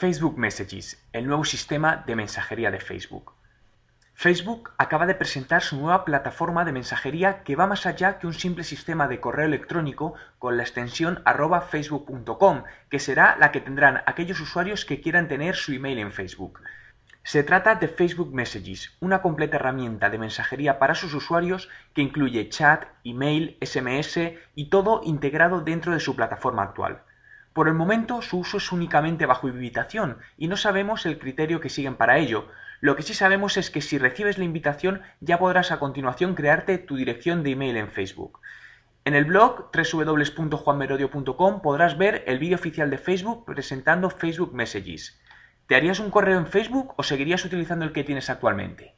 Facebook Messages, el nuevo sistema de mensajería de Facebook. Facebook acaba de presentar su nueva plataforma de mensajería que va más allá que un simple sistema de correo electrónico con la extensión arroba facebook.com, que será la que tendrán aquellos usuarios que quieran tener su email en Facebook. Se trata de Facebook Messages, una completa herramienta de mensajería para sus usuarios que incluye chat, email, SMS y todo integrado dentro de su plataforma actual. Por el momento su uso es únicamente bajo invitación y no sabemos el criterio que siguen para ello. Lo que sí sabemos es que si recibes la invitación ya podrás a continuación crearte tu dirección de email en Facebook. En el blog www.juanmerodio.com podrás ver el vídeo oficial de Facebook presentando Facebook Messages. ¿Te harías un correo en Facebook o seguirías utilizando el que tienes actualmente?